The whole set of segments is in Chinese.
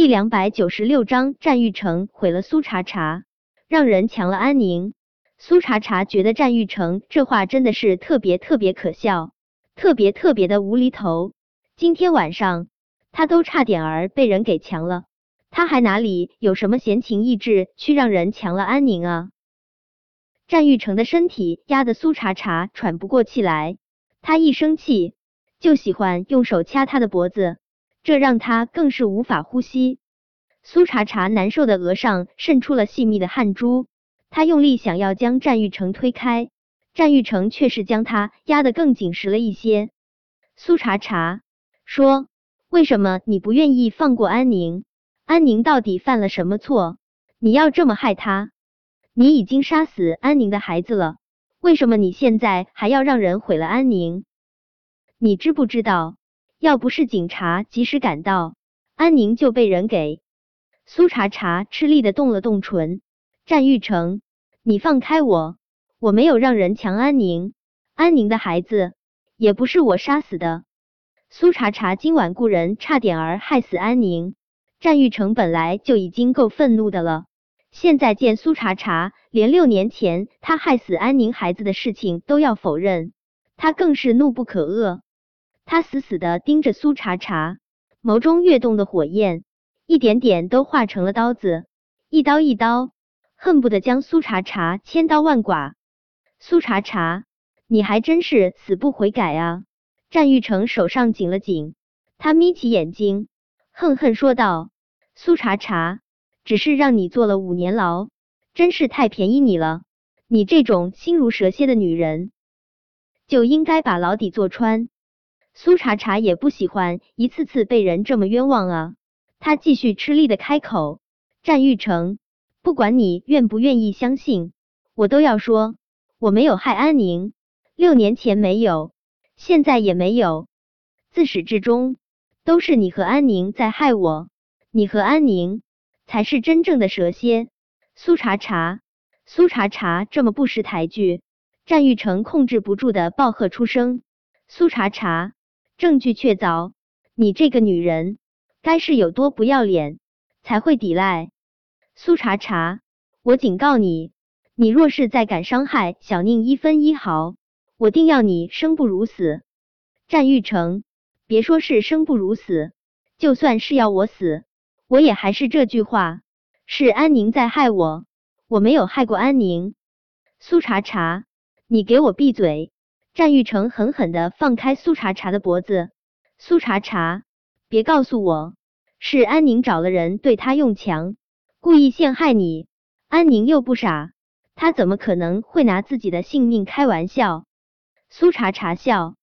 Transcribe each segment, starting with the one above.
第两百九十六章，战玉成毁了苏茶茶，让人强了安宁。苏茶茶觉得战玉成这话真的是特别特别可笑，特别特别的无厘头。今天晚上他都差点儿被人给强了，他还哪里有什么闲情逸致去让人强了安宁啊？战玉成的身体压得苏茶茶喘不过气来，他一生气就喜欢用手掐他的脖子。这让他更是无法呼吸。苏茶茶难受的额上渗出了细密的汗珠，他用力想要将战玉成推开，战玉成却是将他压得更紧实了一些。苏茶茶说：“为什么你不愿意放过安宁？安宁到底犯了什么错？你要这么害他？你已经杀死安宁的孩子了，为什么你现在还要让人毁了安宁？你知不知道？”要不是警察及时赶到，安宁就被人给。苏茶茶吃力的动了动唇。战玉成，你放开我，我没有让人强安宁，安宁的孩子也不是我杀死的。苏茶茶今晚雇人差点儿害死安宁。战玉成本来就已经够愤怒的了，现在见苏茶茶连六年前他害死安宁孩子的事情都要否认，他更是怒不可遏。他死死的盯着苏茶茶，眸中跃动的火焰一点点都化成了刀子，一刀一刀，恨不得将苏茶茶千刀万剐。苏茶茶，你还真是死不悔改啊！战玉成手上紧了紧，他眯起眼睛，恨恨说道：“苏茶茶，只是让你坐了五年牢，真是太便宜你了。你这种心如蛇蝎的女人，就应该把牢底坐穿。”苏茶茶也不喜欢一次次被人这么冤枉啊！他继续吃力的开口：“战玉成，不管你愿不愿意相信，我都要说，我没有害安宁，六年前没有，现在也没有，自始至终都是你和安宁在害我，你和安宁才是真正的蛇蝎。”苏茶茶，苏茶茶这么不识抬举，战玉成控制不住的暴喝出声：“苏茶茶！”证据确凿，你这个女人该是有多不要脸，才会抵赖？苏茶茶，我警告你，你若是再敢伤害小宁一分一毫，我定要你生不如死。战玉成，别说是生不如死，就算是要我死，我也还是这句话，是安宁在害我，我没有害过安宁。苏茶茶，你给我闭嘴！战玉成狠狠的放开苏茶茶的脖子，苏茶茶，别告诉我是安宁找了人对他用强，故意陷害你。安宁又不傻，他怎么可能会拿自己的性命开玩笑？苏茶茶笑，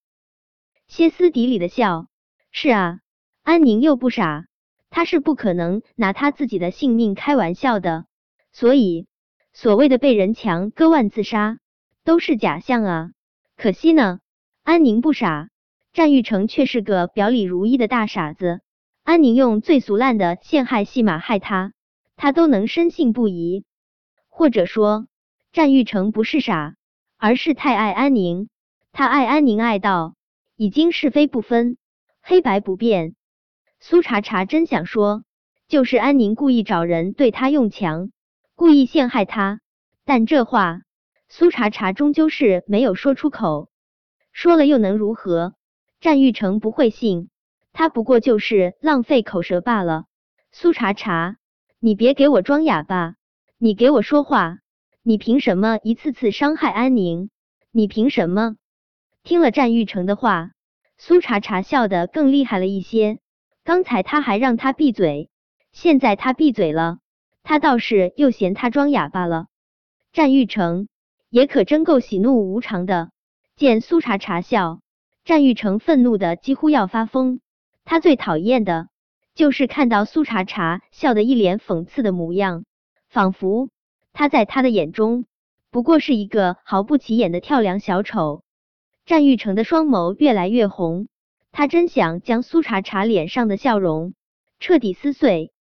歇斯底里的笑。是啊，安宁又不傻，他是不可能拿他自己的性命开玩笑的。所以，所谓的被人强割腕自杀，都是假象啊。可惜呢，安宁不傻，战玉成却是个表里如一的大傻子。安宁用最俗烂的陷害戏码害他，他都能深信不疑。或者说，战玉成不是傻，而是太爱安宁。他爱安宁爱到已经是非不分、黑白不辨。苏茶茶真想说，就是安宁故意找人对他用强，故意陷害他。但这话。苏茶茶终究是没有说出口，说了又能如何？战玉成不会信，他不过就是浪费口舌罢了。苏茶茶，你别给我装哑巴，你给我说话，你凭什么一次次伤害安宁？你凭什么？听了战玉成的话，苏茶茶笑得更厉害了一些。刚才他还让他闭嘴，现在他闭嘴了，他倒是又嫌他装哑巴了。战玉成。也可真够喜怒无常的。见苏茶茶笑，战玉成愤怒的几乎要发疯。他最讨厌的就是看到苏茶茶笑的一脸讽刺的模样，仿佛他在他的眼中不过是一个毫不起眼的跳梁小丑。战玉成的双眸越来越红，他真想将苏茶茶脸上的笑容彻底撕碎。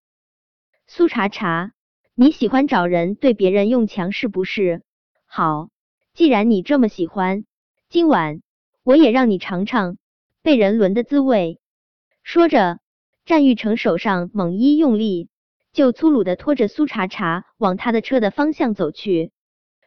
苏茶茶，你喜欢找人对别人用强是不是？好，既然你这么喜欢，今晚我也让你尝尝被人轮的滋味。说着，战玉成手上猛一用力，就粗鲁的拖着苏茶茶往他的车的方向走去，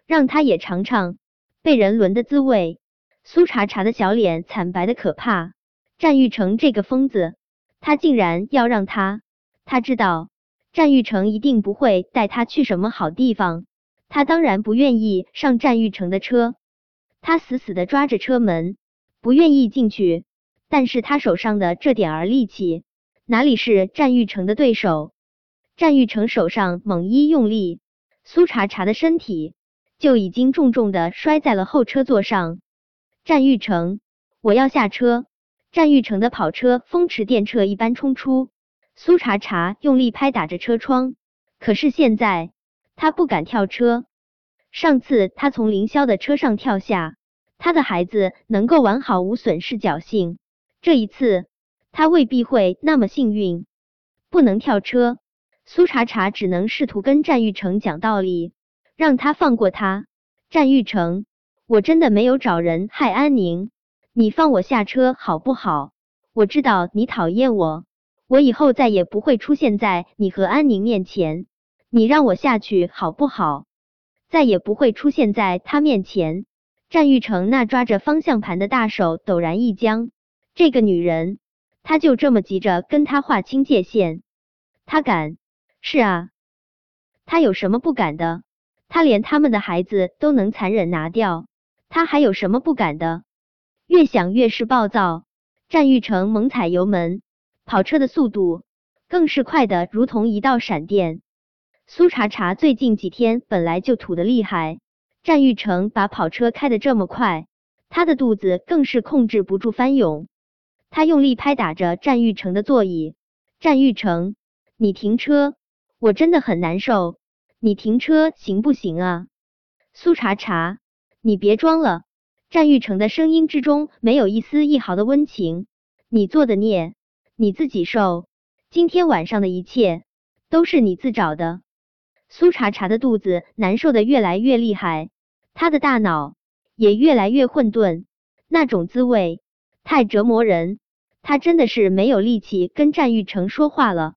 让他也尝尝被人轮的滋味。苏茶茶的小脸惨白的可怕，战玉成这个疯子，他竟然要让他，他知道战玉成一定不会带他去什么好地方，他当然不愿意上战玉成的车，他死死的抓着车门，不愿意进去，但是他手上的这点儿力气。哪里是战玉成的对手？战玉成手上猛一用力，苏茶茶的身体就已经重重的摔在了后车座上。战玉成，我要下车！战玉成的跑车风驰电掣一般冲出，苏茶茶用力拍打着车窗，可是现在他不敢跳车。上次他从凌霄的车上跳下，他的孩子能够完好无损是侥幸，这一次。他未必会那么幸运，不能跳车。苏茶茶只能试图跟战玉成讲道理，让他放过他。战玉成，我真的没有找人害安宁，你放我下车好不好？我知道你讨厌我，我以后再也不会出现在你和安宁面前。你让我下去好不好？再也不会出现在他面前。战玉成那抓着方向盘的大手陡然一僵，这个女人。他就这么急着跟他划清界限？他敢？是啊，他有什么不敢的？他连他们的孩子都能残忍拿掉，他还有什么不敢的？越想越是暴躁，战玉成猛踩油门，跑车的速度更是快的如同一道闪电。苏茶茶最近几天本来就土的厉害，战玉成把跑车开的这么快，他的肚子更是控制不住翻涌。他用力拍打着战玉成的座椅，战玉成，你停车，我真的很难受，你停车行不行啊？苏茶茶，你别装了。战玉成的声音之中没有一丝一毫的温情，你做的孽，你自己受。今天晚上的一切都是你自找的。苏茶茶的肚子难受的越来越厉害，他的大脑也越来越混沌，那种滋味。太折磨人，他真的是没有力气跟战玉成说话了。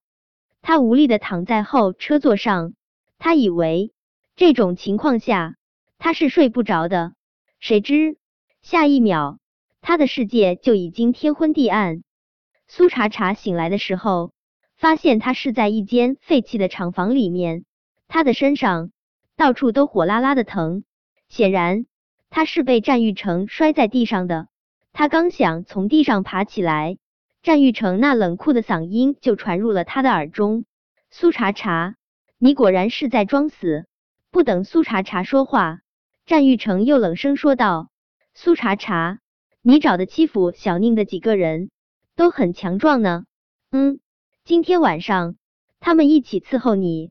他无力的躺在后车座上，他以为这种情况下他是睡不着的，谁知下一秒他的世界就已经天昏地暗。苏茶茶醒来的时候，发现他是在一间废弃的厂房里面，他的身上到处都火辣辣的疼，显然他是被战玉成摔在地上的。他刚想从地上爬起来，战玉成那冷酷的嗓音就传入了他的耳中：“苏茶茶，你果然是在装死！”不等苏茶茶说话，战玉成又冷声说道：“苏茶茶，你找的欺负小宁的几个人都很强壮呢。嗯，今天晚上他们一起伺候你，